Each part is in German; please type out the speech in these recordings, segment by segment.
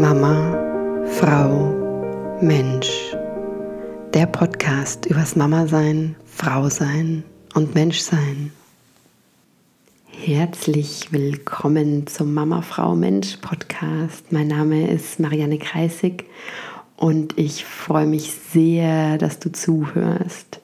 Mama, Frau, Mensch. Der Podcast übers Mama sein, Frau sein und Mensch sein. Herzlich willkommen zum Mama, Frau, Mensch Podcast. Mein Name ist Marianne Kreisig und ich freue mich sehr, dass du zuhörst.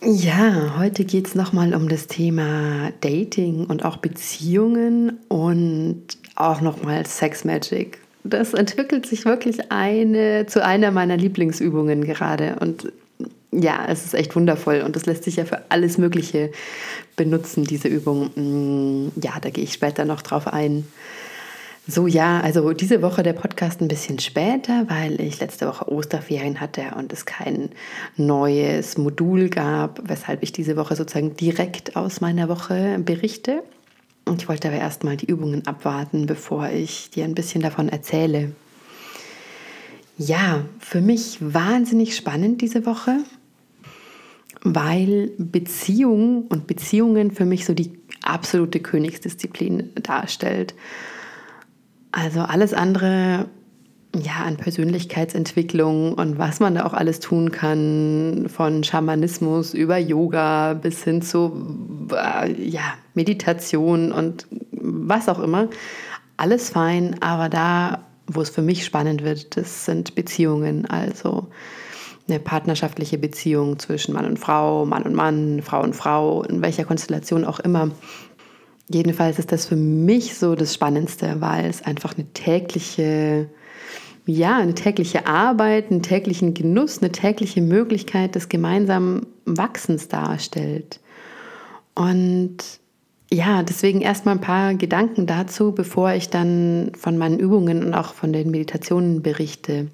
Ja, heute geht es nochmal um das Thema Dating und auch Beziehungen und auch nochmal Sex Magic. Das entwickelt sich wirklich eine, zu einer meiner Lieblingsübungen gerade. Und ja, es ist echt wundervoll und das lässt sich ja für alles Mögliche benutzen, diese Übung. Mm, ja, da gehe ich später noch drauf ein. So, ja, also diese Woche der Podcast ein bisschen später, weil ich letzte Woche Osterferien hatte und es kein neues Modul gab, weshalb ich diese Woche sozusagen direkt aus meiner Woche berichte. Und ich wollte aber erstmal die Übungen abwarten, bevor ich dir ein bisschen davon erzähle. Ja, für mich wahnsinnig spannend diese Woche, weil Beziehung und Beziehungen für mich so die absolute Königsdisziplin darstellt. Also alles andere ja, an Persönlichkeitsentwicklung und was man da auch alles tun kann, von Schamanismus über Yoga bis hin zu äh, ja, Meditation und was auch immer. Alles fein, aber da, wo es für mich spannend wird, das sind Beziehungen, also eine partnerschaftliche Beziehung zwischen Mann und Frau, Mann und Mann, Frau und Frau, in welcher Konstellation auch immer. Jedenfalls ist das für mich so das Spannendste, weil es einfach eine tägliche ja, eine tägliche Arbeit, einen täglichen Genuss, eine tägliche Möglichkeit des gemeinsamen Wachsens darstellt. Und ja, deswegen erstmal ein paar Gedanken dazu, bevor ich dann von meinen Übungen und auch von den Meditationen berichte.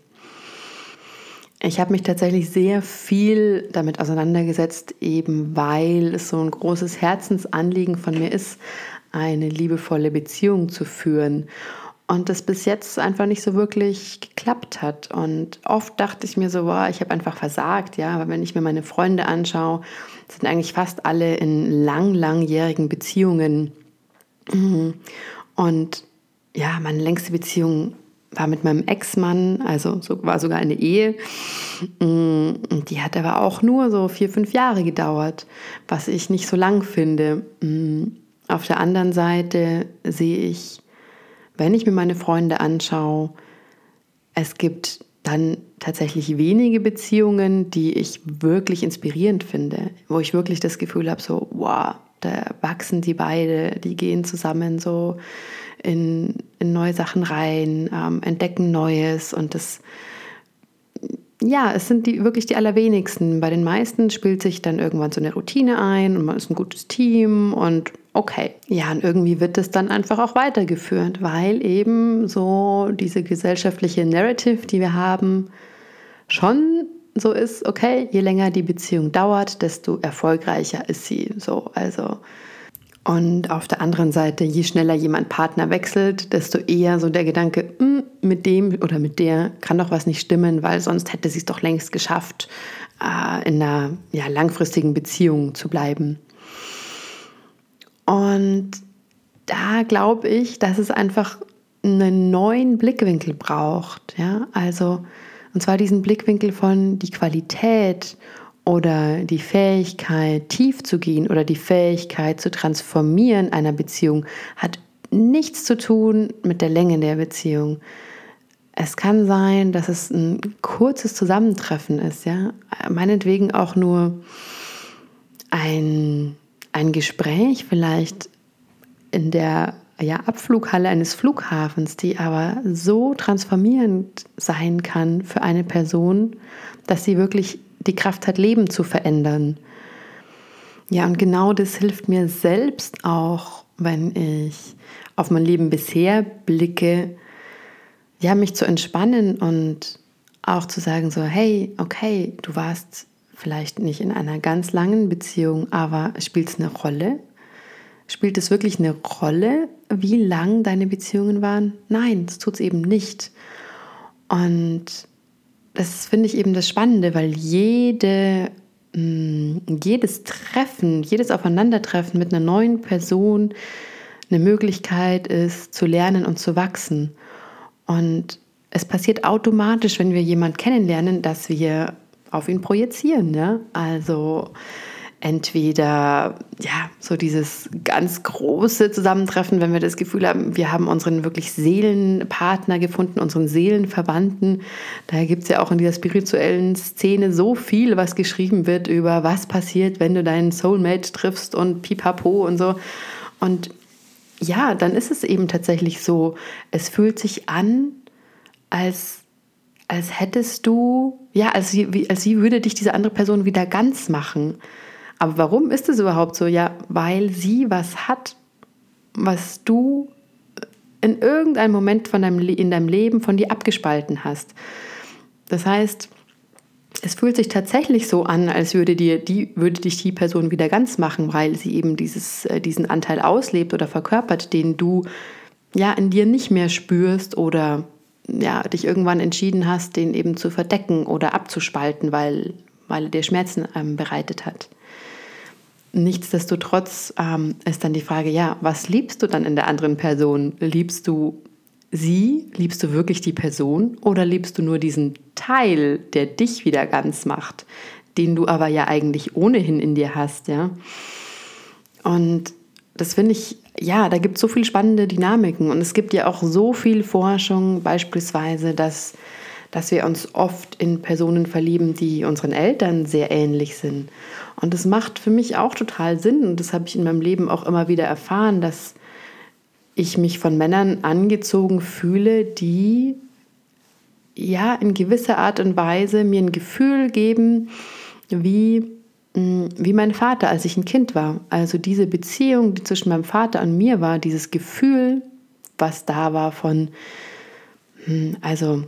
Ich habe mich tatsächlich sehr viel damit auseinandergesetzt, eben weil es so ein großes Herzensanliegen von mir ist, eine liebevolle Beziehung zu führen und das bis jetzt einfach nicht so wirklich geklappt hat. Und oft dachte ich mir so, boah, ich habe einfach versagt, ja. Aber wenn ich mir meine Freunde anschaue, sind eigentlich fast alle in lang, langjährigen Beziehungen. Und ja, meine längste Beziehung war mit meinem Ex-Mann, also so, war sogar eine Ehe. Und die hat aber auch nur so vier, fünf Jahre gedauert, was ich nicht so lang finde. Auf der anderen Seite sehe ich wenn ich mir meine Freunde anschaue, es gibt dann tatsächlich wenige Beziehungen, die ich wirklich inspirierend finde, wo ich wirklich das Gefühl habe, so, wow, da wachsen die beide, die gehen zusammen so in, in neue Sachen rein, ähm, entdecken Neues und das, ja, es sind die, wirklich die allerwenigsten. Bei den meisten spielt sich dann irgendwann so eine Routine ein und man ist ein gutes Team und okay. Ja, und irgendwie wird das dann einfach auch weitergeführt, weil eben so diese gesellschaftliche Narrative, die wir haben, schon so ist, okay, je länger die Beziehung dauert, desto erfolgreicher ist sie. So, also. Und auf der anderen Seite, je schneller jemand Partner wechselt, desto eher so der Gedanke, hm, mit dem oder mit der kann doch was nicht stimmen, weil sonst hätte sie es doch längst geschafft, äh, in einer ja, langfristigen Beziehung zu bleiben. Und da glaube ich, dass es einfach einen neuen Blickwinkel braucht. Ja? Also, und zwar diesen Blickwinkel von die Qualität oder die Fähigkeit, tief zu gehen oder die Fähigkeit zu transformieren einer Beziehung hat nichts zu tun mit der Länge der Beziehung. Es kann sein, dass es ein kurzes Zusammentreffen ist, ja. Meinetwegen auch nur ein ein Gespräch vielleicht in der ja, Abflughalle eines Flughafens, die aber so transformierend sein kann für eine Person, dass sie wirklich die Kraft hat, Leben zu verändern. Ja, und genau das hilft mir selbst auch, wenn ich auf mein Leben bisher blicke, ja, mich zu entspannen und auch zu sagen so, hey, okay, du warst vielleicht nicht in einer ganz langen Beziehung, aber spielt es eine Rolle? Spielt es wirklich eine Rolle, wie lang deine Beziehungen waren? Nein, das tut es eben nicht. Und das finde ich eben das Spannende, weil jede, mh, mm, jedes Treffen, jedes Aufeinandertreffen mit einer neuen Person eine Möglichkeit ist, zu lernen und zu wachsen. Und es passiert automatisch, wenn wir jemanden kennenlernen, dass wir auf ihn projizieren. Ne? Also entweder ja so dieses ganz große Zusammentreffen, wenn wir das Gefühl haben, wir haben unseren wirklich Seelenpartner gefunden, unseren Seelenverwandten. Da gibt es ja auch in dieser spirituellen Szene so viel, was geschrieben wird über was passiert, wenn du deinen Soulmate triffst und pipapo und so. Und ja, dann ist es eben tatsächlich so, es fühlt sich an, als als hättest du, ja, als sie, als sie würde dich diese andere Person wieder ganz machen. Aber warum ist es überhaupt so? Ja, weil sie was hat, was du in irgendeinem Moment von deinem, in deinem Leben von dir abgespalten hast. Das heißt, es fühlt sich tatsächlich so an, als würde, dir die, würde dich die Person wieder ganz machen, weil sie eben dieses, äh, diesen Anteil auslebt oder verkörpert, den du ja in dir nicht mehr spürst oder ja, dich irgendwann entschieden hast, den eben zu verdecken oder abzuspalten, weil, weil er dir Schmerzen ähm, bereitet hat. Nichtsdestotrotz ähm, ist dann die Frage, ja, was liebst du dann in der anderen Person? Liebst du sie? Liebst du wirklich die Person? Oder liebst du nur diesen Teil, der dich wieder ganz macht, den du aber ja eigentlich ohnehin in dir hast, ja? Und das finde ich ja, da gibt es so viele spannende Dynamiken und es gibt ja auch so viel Forschung, beispielsweise, dass, dass wir uns oft in Personen verlieben, die unseren Eltern sehr ähnlich sind. Und das macht für mich auch total Sinn und das habe ich in meinem Leben auch immer wieder erfahren, dass ich mich von Männern angezogen fühle, die ja in gewisser Art und Weise mir ein Gefühl geben, wie wie mein Vater, als ich ein Kind war. Also diese Beziehung, die zwischen meinem Vater und mir war, dieses Gefühl, was da war von, hm, also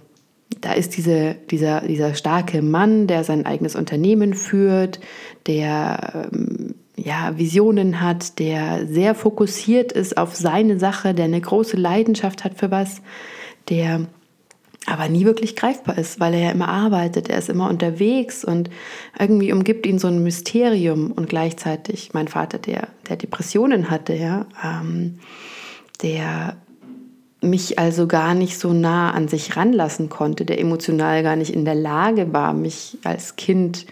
da ist diese, dieser, dieser starke Mann, der sein eigenes Unternehmen führt, der ähm, ja, Visionen hat, der sehr fokussiert ist auf seine Sache, der eine große Leidenschaft hat für was, der aber nie wirklich greifbar ist, weil er ja immer arbeitet, er ist immer unterwegs und irgendwie umgibt ihn so ein Mysterium. Und gleichzeitig mein Vater, der, der Depressionen hatte, ja, ähm, der mich also gar nicht so nah an sich ranlassen konnte, der emotional gar nicht in der Lage war, mich als Kind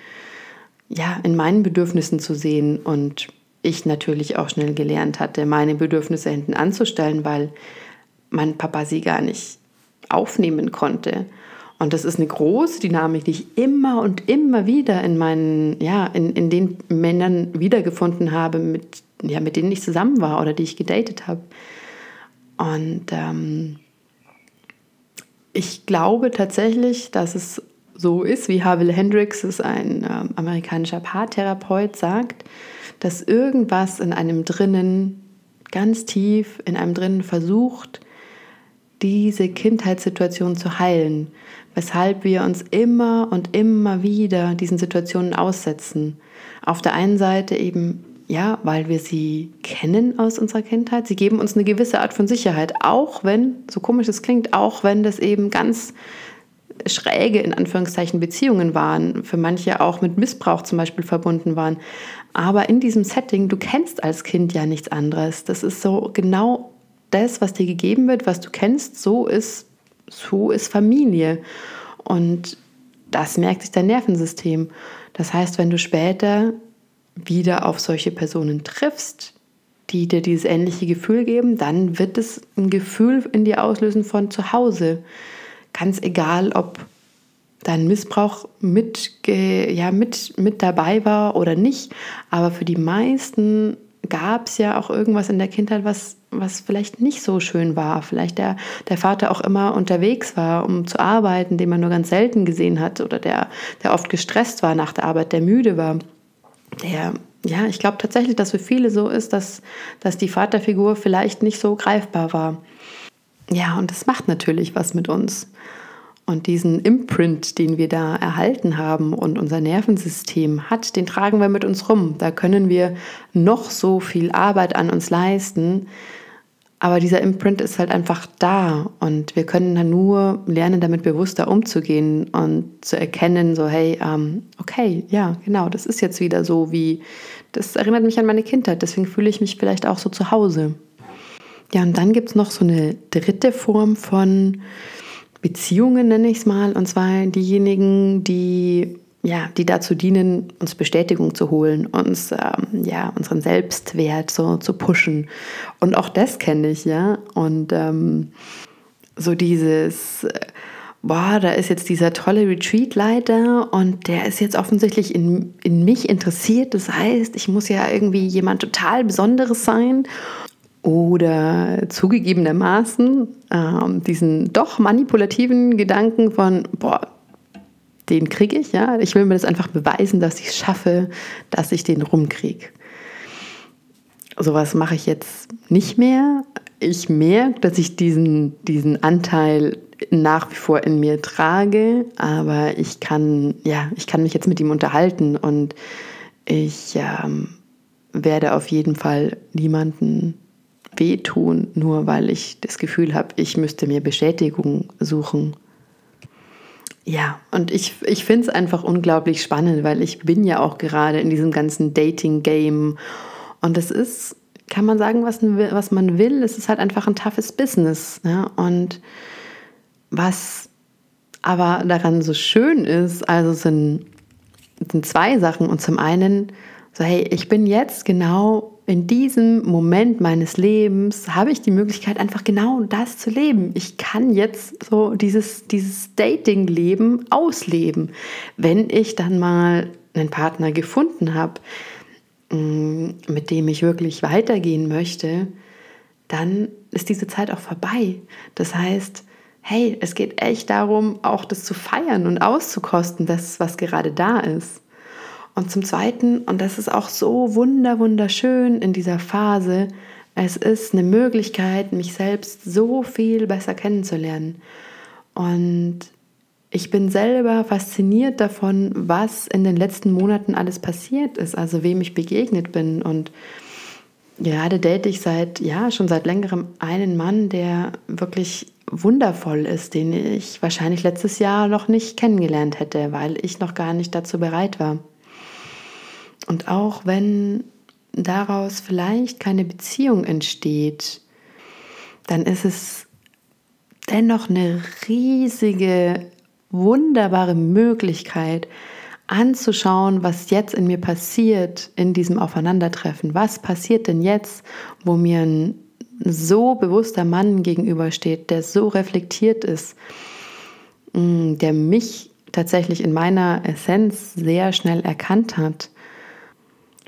ja in meinen Bedürfnissen zu sehen. Und ich natürlich auch schnell gelernt hatte, meine Bedürfnisse hinten anzustellen, weil mein Papa sie gar nicht aufnehmen konnte. Und das ist eine große Dynamik, die ich immer und immer wieder in meinen, ja, in, in den Männern wiedergefunden habe, mit, ja, mit denen ich zusammen war oder die ich gedatet habe. Und ähm, ich glaube tatsächlich, dass es so ist, wie Havel Hendricks, ist ein äh, amerikanischer Paartherapeut, sagt, dass irgendwas in einem drinnen, ganz tief in einem drinnen versucht, diese Kindheitssituation zu heilen, weshalb wir uns immer und immer wieder diesen Situationen aussetzen. Auf der einen Seite eben, ja, weil wir sie kennen aus unserer Kindheit. Sie geben uns eine gewisse Art von Sicherheit, auch wenn, so komisch es klingt, auch wenn das eben ganz schräge, in Anführungszeichen, Beziehungen waren, für manche auch mit Missbrauch zum Beispiel verbunden waren. Aber in diesem Setting, du kennst als Kind ja nichts anderes. Das ist so genau das, was dir gegeben wird, was du kennst, so ist, so ist Familie. Und das merkt sich dein Nervensystem. Das heißt, wenn du später wieder auf solche Personen triffst, die dir dieses ähnliche Gefühl geben, dann wird es ein Gefühl in dir auslösen von zu Hause. Ganz egal, ob dein Missbrauch mit, ja, mit, mit dabei war oder nicht. Aber für die meisten gab es ja auch irgendwas in der Kindheit, was, was vielleicht nicht so schön war. Vielleicht der, der Vater auch immer unterwegs war, um zu arbeiten, den man nur ganz selten gesehen hat oder der, der oft gestresst war nach der Arbeit, der müde war. Der, ja, ich glaube tatsächlich, dass für viele so ist, dass, dass die Vaterfigur vielleicht nicht so greifbar war. Ja, und das macht natürlich was mit uns. Und diesen Imprint, den wir da erhalten haben und unser Nervensystem hat, den tragen wir mit uns rum. Da können wir noch so viel Arbeit an uns leisten. Aber dieser Imprint ist halt einfach da und wir können dann nur lernen, damit bewusster umzugehen und zu erkennen, so hey, ähm, okay, ja, genau, das ist jetzt wieder so wie, das erinnert mich an meine Kindheit, deswegen fühle ich mich vielleicht auch so zu Hause. Ja, und dann gibt es noch so eine dritte Form von Beziehungen, nenne ich es mal, und zwar diejenigen, die ja, die dazu dienen, uns Bestätigung zu holen, uns ähm, ja unseren Selbstwert so zu pushen. Und auch das kenne ich ja. Und ähm, so dieses äh, boah, da ist jetzt dieser tolle Retreat-Leiter und der ist jetzt offensichtlich in, in mich interessiert. Das heißt, ich muss ja irgendwie jemand total Besonderes sein. Oder zugegebenermaßen ähm, diesen doch manipulativen Gedanken von, boah, den kriege ich, ja. Ich will mir das einfach beweisen, dass ich es schaffe, dass ich den rumkriege. Sowas mache ich jetzt nicht mehr. Ich merke, dass ich diesen, diesen Anteil nach wie vor in mir trage, aber ich kann, ja, ich kann mich jetzt mit ihm unterhalten und ich ähm, werde auf jeden Fall niemanden wehtun, nur weil ich das Gefühl habe, ich müsste mir Bestätigung suchen. Ja, und ich, ich finde es einfach unglaublich spannend, weil ich bin ja auch gerade in diesem ganzen Dating-Game und es ist, kann man sagen, was, was man will, es ist halt einfach ein toughes Business. Ja? Und was aber daran so schön ist, also sind, sind zwei Sachen. Und zum einen, so hey, ich bin jetzt genau in diesem Moment meines Lebens, habe ich die Möglichkeit, einfach genau das zu leben. Ich kann jetzt so dieses, dieses Dating-Leben ausleben, wenn ich dann mal einen Partner gefunden habe, mm, mit dem ich wirklich weitergehen möchte, dann ist diese Zeit auch vorbei. Das heißt, hey, es geht echt darum, auch das zu feiern und auszukosten, das, was gerade da ist. Und zum Zweiten, und das ist auch so wunder, wunderschön in dieser Phase, es ist eine Möglichkeit, mich selbst so viel besser kennenzulernen. Und ich bin selber fasziniert davon, was in den letzten Monaten alles passiert ist, also wem ich begegnet bin. Und gerade date ich seit, ja, schon seit längerem einen Mann, der wirklich wundervoll ist, den ich wahrscheinlich letztes Jahr noch nicht kennengelernt hätte, weil ich noch gar nicht dazu bereit war. Und auch wenn daraus vielleicht keine Beziehung entsteht, dann ist es dennoch eine riesige, wunderbare Möglichkeit anzuschauen, was jetzt in mir passiert in diesem Aufeinandertreffen. Was passiert denn jetzt, wo mir ein so bewusster Mann gegenübersteht, der so reflektiert ist, mm, der mich tatsächlich in meiner Essenz sehr schnell erkannt hat.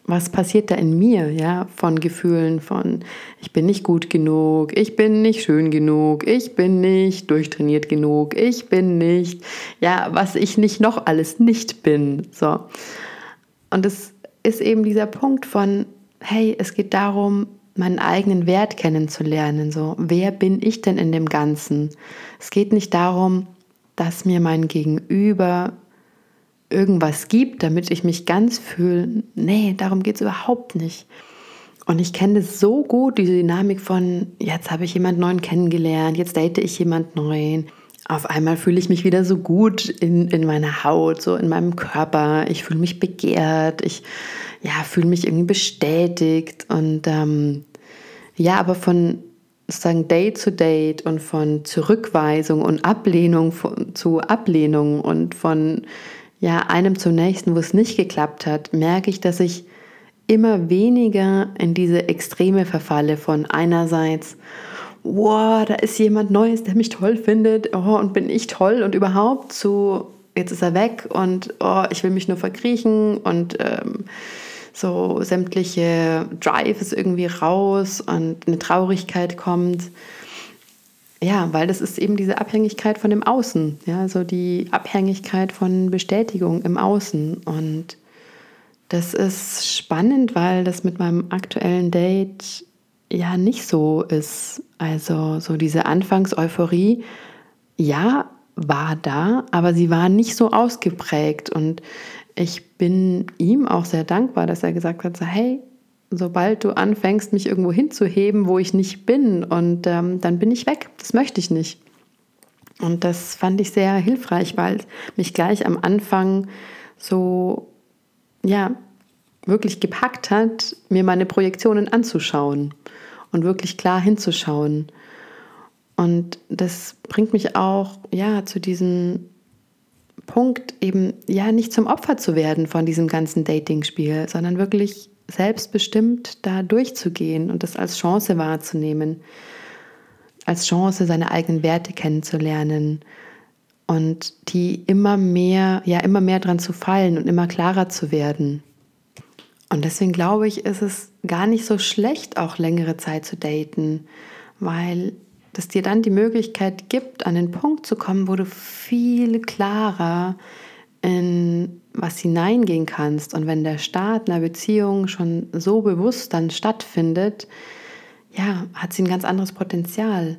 Was passiert da in mir, ja, von Gefühlen von ich bin nicht gut genug, ich bin nicht schön genug, ich bin nicht durchtrainiert genug, ich bin nicht, ja, was ich nicht noch alles nicht bin, so. Und es ist eben dieser Punkt von hey, es geht darum, meinen eigenen Wert kennenzulernen. So, wer bin ich denn in dem Ganzen? Es geht nicht darum, dass mir mein Gegenüber irgendwas gibt, damit ich mich ganz fühle. Nee, darum geht es überhaupt nicht. Und ich kenne das so gut, diese Dynamik von, jetzt habe ich jemand Neuen kennengelernt, jetzt date ich jemand Neuen. Auf einmal fühle ich mich wieder so gut in, in meiner Haut, so in meinem Körper. Ich fühle mich begehrt, ich ja, fühle mich irgendwie bestätigt. Und ähm, ja, aber von sozusagen Date zu Date und von Zurückweisung und Ablehnung zu Ablehnung und von ja, einem zum nächsten, wo es nicht geklappt hat, merke ich, dass ich immer weniger in diese Extreme verfalle von einerseits, wow, da ist jemand Neues, der mich toll findet, oh, und bin ich toll und überhaupt zu, jetzt ist er weg und oh, ich will mich nur verkriechen und ähm, so sämtliche Drive ist irgendwie raus und eine Traurigkeit kommt. Ja, weil das ist eben diese Abhängigkeit von dem Außen, ja, so die Abhängigkeit von Bestätigung im Außen. Und das ist spannend, weil das mit meinem aktuellen Date ja nicht so ist. Also so diese Anfangseuphorie, ja, war da, aber sie war nicht so ausgeprägt. Und ich bin ihm auch sehr dankbar, dass er gesagt hat, so, hey, sobald du anfängst, mich irgendwo hinzuheben, wo ich nicht bin, und ähm, dann bin ich weg. Das möchte ich nicht. Und das fand ich sehr hilfreich, weil mich gleich am Anfang so, ja, wirklich gepackt hat, mir meine Projektionen anzuschauen und wirklich klar hinzuschauen. Und das bringt mich auch ja zu diesem Punkt eben ja nicht zum Opfer zu werden von diesem ganzen Dating-Spiel, sondern wirklich selbstbestimmt da durchzugehen und das als Chance wahrzunehmen, als Chance seine eigenen Werte kennenzulernen und die immer mehr, ja immer mehr dran zu fallen und immer klarer zu werden. Und deswegen glaube ich, ist es gar nicht so schlecht, auch längere Zeit zu daten, weil das dir dann die Möglichkeit gibt, an den Punkt zu kommen, wo du viel klarer in was hineingehen kannst. Und wenn der Start einer Beziehung schon so bewusst dann stattfindet, ja, hat sie ein ganz anderes Potenzial.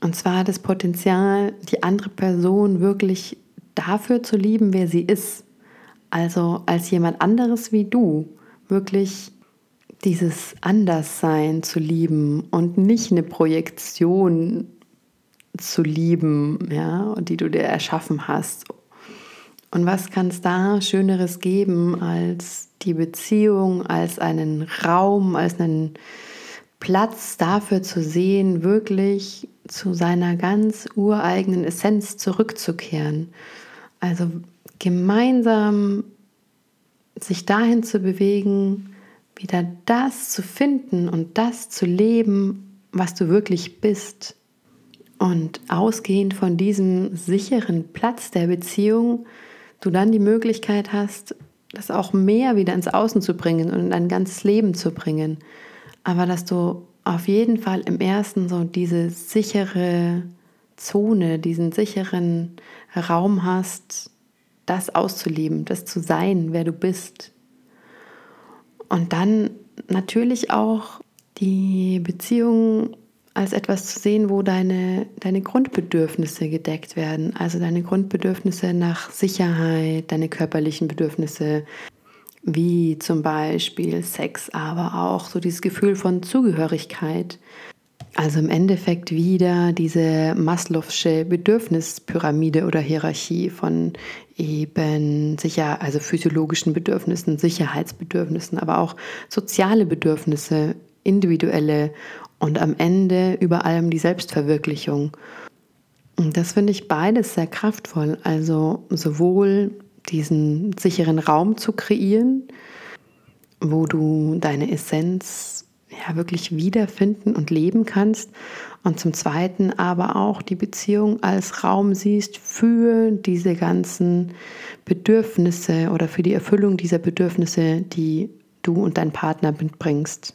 Und zwar das Potenzial, die andere Person wirklich dafür zu lieben, wer sie ist. Also als jemand anderes wie du. Wirklich dieses Anderssein zu lieben und nicht eine Projektion zu lieben, ja, die du dir erschaffen hast. Und was kann es da Schöneres geben als die Beziehung, als einen Raum, als einen Platz dafür zu sehen, wirklich zu seiner ganz ureigenen Essenz zurückzukehren. Also gemeinsam sich dahin zu bewegen, wieder das zu finden und das zu leben, was du wirklich bist. Und ausgehend von diesem sicheren Platz der Beziehung, du dann die Möglichkeit hast, das auch mehr wieder ins Außen zu bringen und in dein ganzes Leben zu bringen. Aber dass du auf jeden Fall im ersten so diese sichere Zone, diesen sicheren Raum hast, das auszuleben, das zu sein, wer du bist, und dann natürlich auch die Beziehung als etwas zu sehen, wo deine, deine Grundbedürfnisse gedeckt werden. Also deine Grundbedürfnisse nach Sicherheit, deine körperlichen Bedürfnisse, wie zum Beispiel Sex, aber auch so dieses Gefühl von Zugehörigkeit. Also im Endeffekt wieder diese Maslow'sche Bedürfnispyramide oder Hierarchie von eben sicher, also physiologischen Bedürfnissen, Sicherheitsbedürfnissen, aber auch soziale Bedürfnisse, individuelle und am Ende über allem die Selbstverwirklichung. Und das finde ich beides sehr kraftvoll. Also sowohl diesen sicheren Raum zu kreieren, wo du deine Essenz ja, wirklich wiederfinden und leben kannst. Und zum Zweiten aber auch die Beziehung als Raum siehst für diese ganzen Bedürfnisse oder für die Erfüllung dieser Bedürfnisse, die du und dein Partner mitbringst.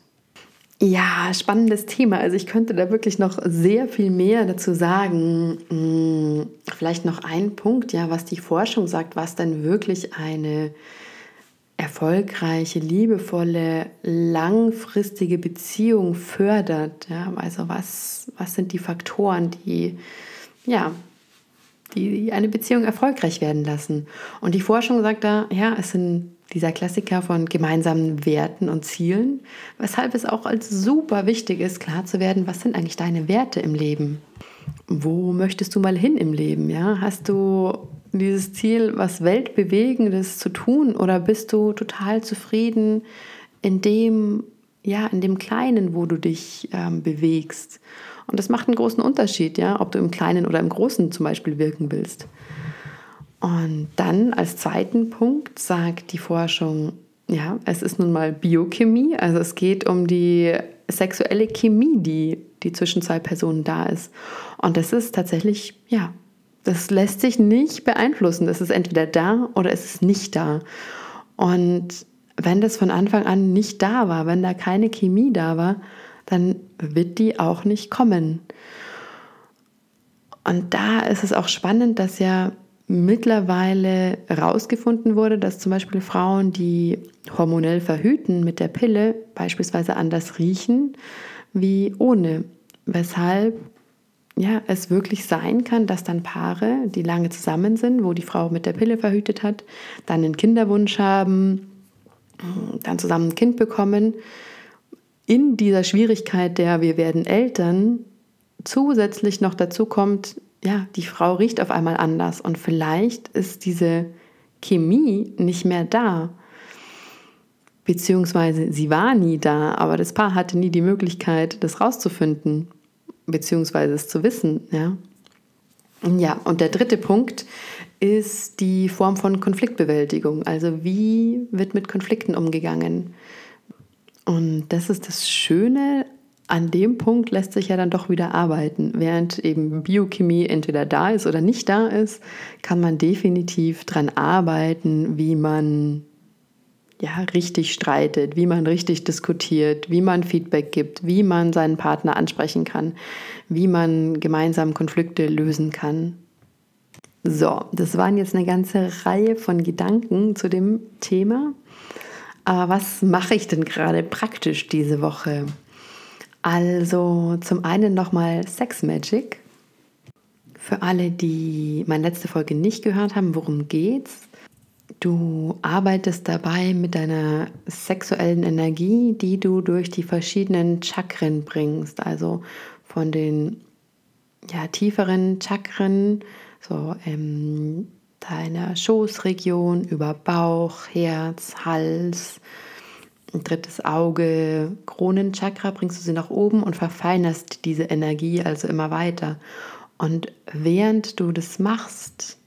Ja, spannendes Thema. Also ich könnte da wirklich noch sehr viel mehr dazu sagen. Hm, vielleicht noch ein Punkt, ja, was die Forschung sagt, was denn wirklich eine erfolgreiche, liebevolle, langfristige Beziehung fördert. Ja? Also was, was sind die Faktoren, die, ja, die eine Beziehung erfolgreich werden lassen? Und die Forschung sagt da, ja, es sind dieser Klassiker von gemeinsamen Werten und Zielen, weshalb es auch als super wichtig ist, klar zu werden, was sind eigentlich deine Werte im Leben? Wo möchtest du mal hin im Leben? Ja? Hast du dieses Ziel, was Weltbewegendes zu tun? Oder bist du total zufrieden in dem, ja, in dem Kleinen, wo du dich ähm, bewegst? Und das macht einen großen Unterschied, ja, ob du im Kleinen oder im Großen zum Beispiel wirken willst. Und dann als zweiten Punkt sagt die Forschung, ja, es ist nun mal Biochemie, also es geht um die sexuelle Chemie, die, die zwischen zwei Personen da ist. Und das ist tatsächlich, ja, das lässt sich nicht beeinflussen. Das ist entweder da oder es ist nicht da. Und wenn das von Anfang an nicht da war, wenn da keine Chemie da war, dann wird die auch nicht kommen. Und da ist es auch spannend, dass ja mittlerweile herausgefunden wurde, dass zum Beispiel Frauen, die hormonell verhüten mit der Pille, beispielsweise anders riechen wie ohne. Weshalb ja, es wirklich sein kann, dass dann Paare, die lange zusammen sind, wo die Frau mit der Pille verhütet hat, dann einen Kinderwunsch haben, dann zusammen ein Kind bekommen, in dieser Schwierigkeit der wir werden Eltern zusätzlich noch dazu kommt, ja, die Frau riecht auf einmal anders und vielleicht ist diese Chemie nicht mehr da. Beziehungsweise sie war nie da, aber das Paar hatte nie die Möglichkeit, das rauszufinden. beziehungsweise es zu wissen. Ja? ja, und der dritte Punkt ist die Form von Konfliktbewältigung. Also wie wird mit Konflikten umgegangen? Und das ist das Schöne. An dem Punkt lässt sich ja dann doch wieder arbeiten. Während eben Biochemie entweder da ist oder nicht da ist, kann man definitiv daran arbeiten, wie man ja, richtig streitet, wie man richtig diskutiert, wie man Feedback gibt, wie man seinen Partner ansprechen kann, wie man gemeinsam Konflikte lösen kann. So, das waren jetzt eine ganze Reihe von Gedanken zu dem Thema. Aber was mache ich denn gerade praktisch diese Woche? Also zum einen nochmal Sex Magic. Für alle, die meine letzte Folge nicht gehört haben, worum geht's? Du arbeitest dabei mit deiner sexuellen Energie, die du durch die verschiedenen Chakren bringst, also von den ja, tieferen Chakren, so ähm, deiner Schoßregion über Bauch, Herz, Hals, drittes Auge, Kronenchakra, bringst du sie nach oben und verfeinerst diese Energie also immer weiter. Und während du das machst,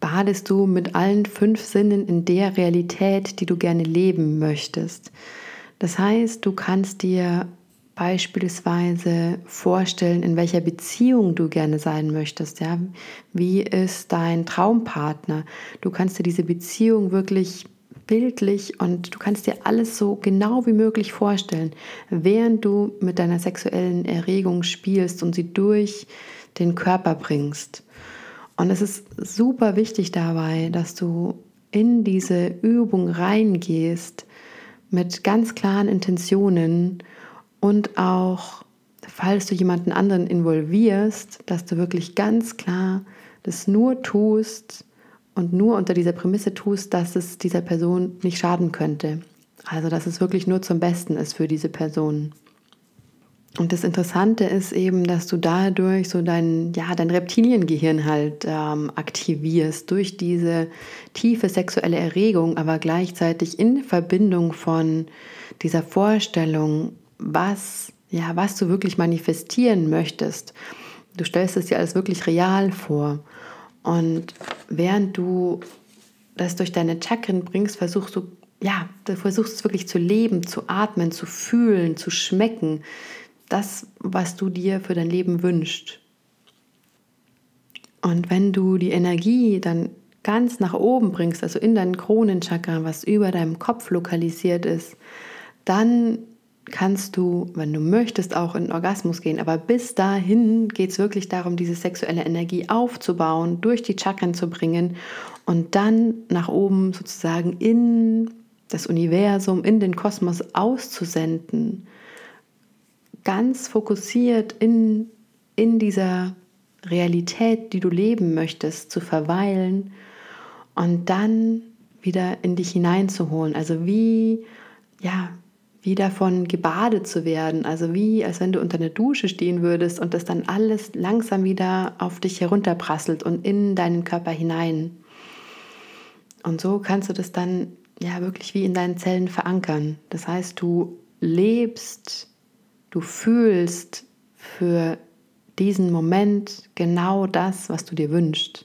badest du mit allen fünf Sinnen in der Realität, die du gerne leben möchtest. Das heißt, du kannst dir beispielsweise vorstellen, in welcher Beziehung du gerne sein möchtest. Ja? Wie ist dein Traumpartner? Du kannst dir diese Beziehung wirklich bildlich und du kannst dir alles so genau wie möglich vorstellen, während du mit deiner sexuellen Erregung spielst und sie durch den Körper bringst. Und es ist super wichtig dabei, dass du in diese Übung reingehst mit ganz klaren Intentionen und auch, falls du jemanden anderen involvierst, dass du wirklich ganz klar das nur tust und nur unter dieser Prämisse tust, dass es dieser Person nicht schaden könnte. Also dass es wirklich nur zum Besten ist für diese Person. Und das Interessante ist eben, dass du dadurch so dein, ja, dein Reptiliengehirn halt ähm, aktivierst durch diese tiefe sexuelle Erregung, aber gleichzeitig in Verbindung von dieser Vorstellung, was, ja, was du wirklich manifestieren möchtest. Du stellst es dir alles wirklich real vor. Und während du das durch deine Chakren bringst, versuchst du, ja, du versuchst es wirklich zu leben, zu atmen, zu fühlen, zu schmecken, das, was du dir für dein Leben wünschst. Und wenn du die Energie dann ganz nach oben bringst, also in deinen Kronenchakra, was über deinem Kopf lokalisiert ist, dann kannst du, wenn du möchtest, auch in den Orgasmus gehen. Aber bis dahin geht es wirklich darum, diese sexuelle Energie aufzubauen, durch die Chakren zu bringen und dann nach oben sozusagen in das Universum, in den Kosmos auszusenden ganz fokussiert in, in dieser Realität, die du leben möchtest, zu verweilen und dann wieder in dich hineinzuholen. Also wie, ja, wie davon gebadet zu werden. Also wie, als wenn du unter einer Dusche stehen würdest und das dann alles langsam wieder auf dich herunterprasselt und in deinen Körper hinein. Und so kannst du das dann ja wirklich wie in deinen Zellen verankern. Das heißt, du lebst Du fühlst für diesen Moment genau das, was du dir wünschst.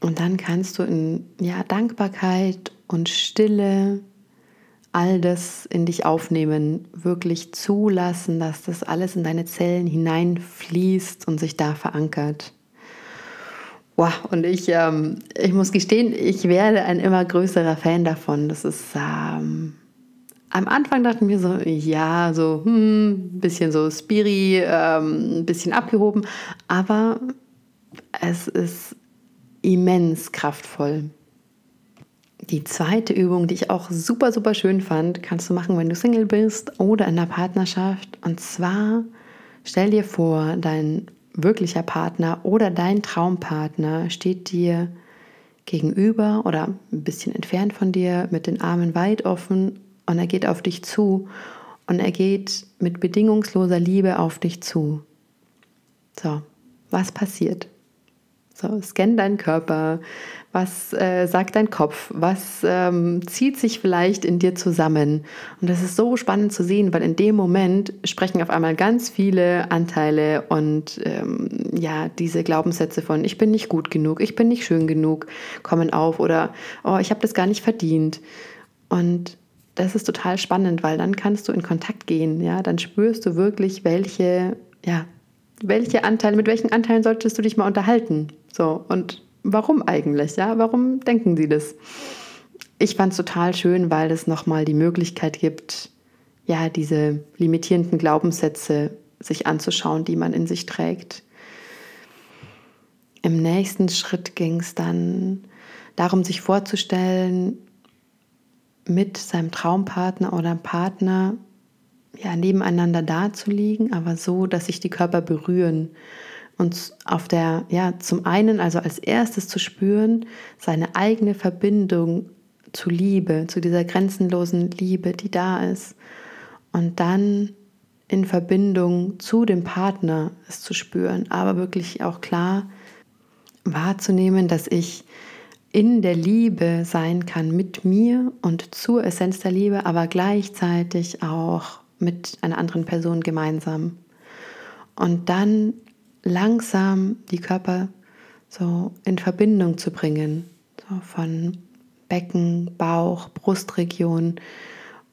Und dann kannst du in ja, Dankbarkeit und Stille all das in dich aufnehmen, wirklich zulassen, dass das alles in deine Zellen hineinfließt und sich da verankert. Wow, und ich, ähm, ich muss gestehen, ich werde ein immer größerer Fan davon. Das ist ähm, am Anfang dachte ich mir so, ja, so hm, ein bisschen so Spiri, ähm, ein bisschen abgehoben, aber es ist immens kraftvoll. Die zweite Übung, die ich auch super, super schön fand, kannst du machen, wenn du Single bist oder in der Partnerschaft. Und zwar stell dir vor, dein wirklicher Partner oder dein Traumpartner steht dir gegenüber oder ein bisschen entfernt von dir mit den Armen weit offen und er geht auf dich zu und er geht mit bedingungsloser Liebe auf dich zu. So, was passiert? So, scan deinen Körper. Was äh, sagt dein Kopf? Was ähm, zieht sich vielleicht in dir zusammen? Und das ist so spannend zu sehen, weil in dem Moment sprechen auf einmal ganz viele Anteile und ähm, ja, diese Glaubenssätze von ich bin nicht gut genug, ich bin nicht schön genug kommen auf oder oh, ich habe das gar nicht verdient. Und das ist total spannend, weil dann kannst du in Kontakt gehen, ja, dann spürst du wirklich, welche, ja, welche Anteile, mit welchen Anteilen solltest du dich mal unterhalten? So, und warum eigentlich? Ja, warum denken sie das? Ich fand es total schön, weil es nochmal die Möglichkeit gibt, ja, diese limitierenden Glaubenssätze sich anzuschauen, die man in sich trägt. Im nächsten Schritt ging es dann darum, sich vorzustellen, mit seinem Traumpartner oder Partner ja, nebeneinander da zu liegen, aber so, dass sich die Körper berühren. Und auf der, ja, zum einen, also als erstes zu spüren, seine eigene Verbindung zu Liebe, zu dieser grenzenlosen Liebe, die da ist. Und dann in Verbindung zu dem Partner es zu spüren, aber wirklich auch klar wahrzunehmen, dass ich in der Liebe sein kann mit mir und zur Essenz der Liebe, aber gleichzeitig auch mit einer anderen Person gemeinsam. Und dann langsam die Körper so in Verbindung zu bringen, so von Becken, Bauch, Brustregion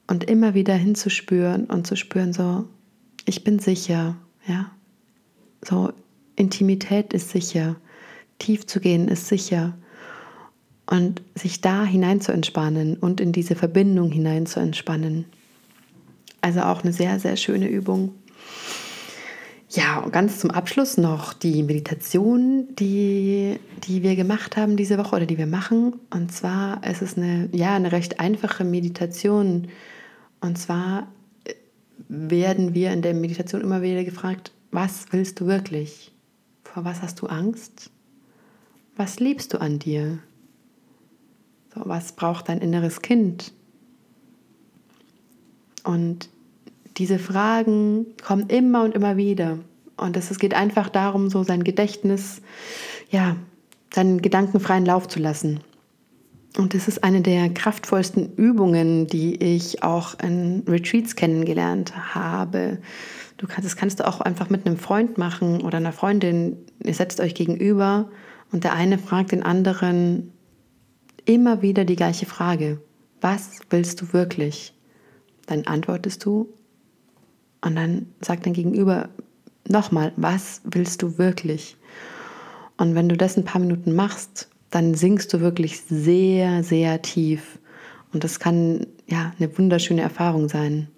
und immer wieder hinzuspüren und zu spüren, so, ich bin sicher, ja. So, Intimität ist sicher, tief zu gehen ist sicher. Und sich da hinein zu entspannen und in diese Verbindung hinein zu entspannen. Also auch eine sehr, sehr schöne Übung. Ja, und ganz zum Abschluss noch die Meditation, die, die wir gemacht haben diese Woche oder die wir machen. Und zwar ist es eine, ja, eine recht einfache Meditation. Und zwar äh, werden wir in der Meditation immer wieder gefragt, was willst du wirklich? Vor was hast du Angst? Was liebst du an dir? So, was braucht dein inneres Kind? Und diese Fragen kommen immer und immer wieder. Und es geht einfach darum, so sein Gedächtnis, ja, seinen gedankenfreien Lauf zu lassen. Und das ist eine der kraftvollsten Übungen, die ich auch in Retreats kennengelernt habe. Du kannst, das kannst du auch einfach mit einem Freund machen oder einer Freundin. Ihr setzt euch gegenüber und der eine fragt den anderen immer wieder die gleiche Frage. Was willst du wirklich? Dann antwortest du und dann sagt dein Gegenüber nochmal, was willst du wirklich? Und wenn du das ein paar Minuten machst, dann sinkst du wirklich sehr, sehr tief. Und das kann ja eine wunderschöne Erfahrung sein.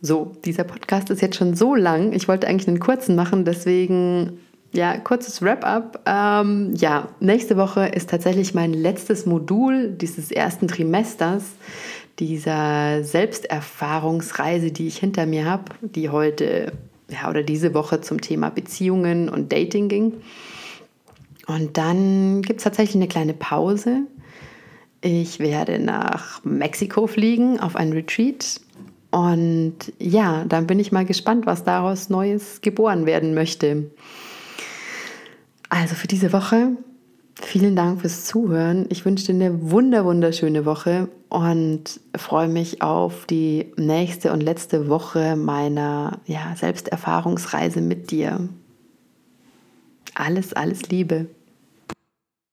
So, dieser Podcast ist jetzt schon so lang. Ich wollte eigentlich einen kurzen machen, deswegen ja, kurzes Wrap-up. Ähm, ja, nächste Woche ist tatsächlich mein letztes Modul dieses ersten Trimesters dieser Selbsterfahrungsreise, die ich hinter mir habe, die heute ja, oder diese Woche zum Thema Beziehungen und Dating ging. Und dann gibt es tatsächlich eine kleine Pause. Ich werde nach Mexiko fliegen auf ein Retreat. Und ja, dann bin ich mal gespannt, was daraus Neues geboren werden möchte. Also für diese Woche Vielen Dank fürs Zuhören. Ich wünsche dir eine wunder wunderschöne Woche und freue mich auf die nächste und letzte Woche meiner ja, Selbsterfahrungsreise mit dir. Alles, alles Liebe.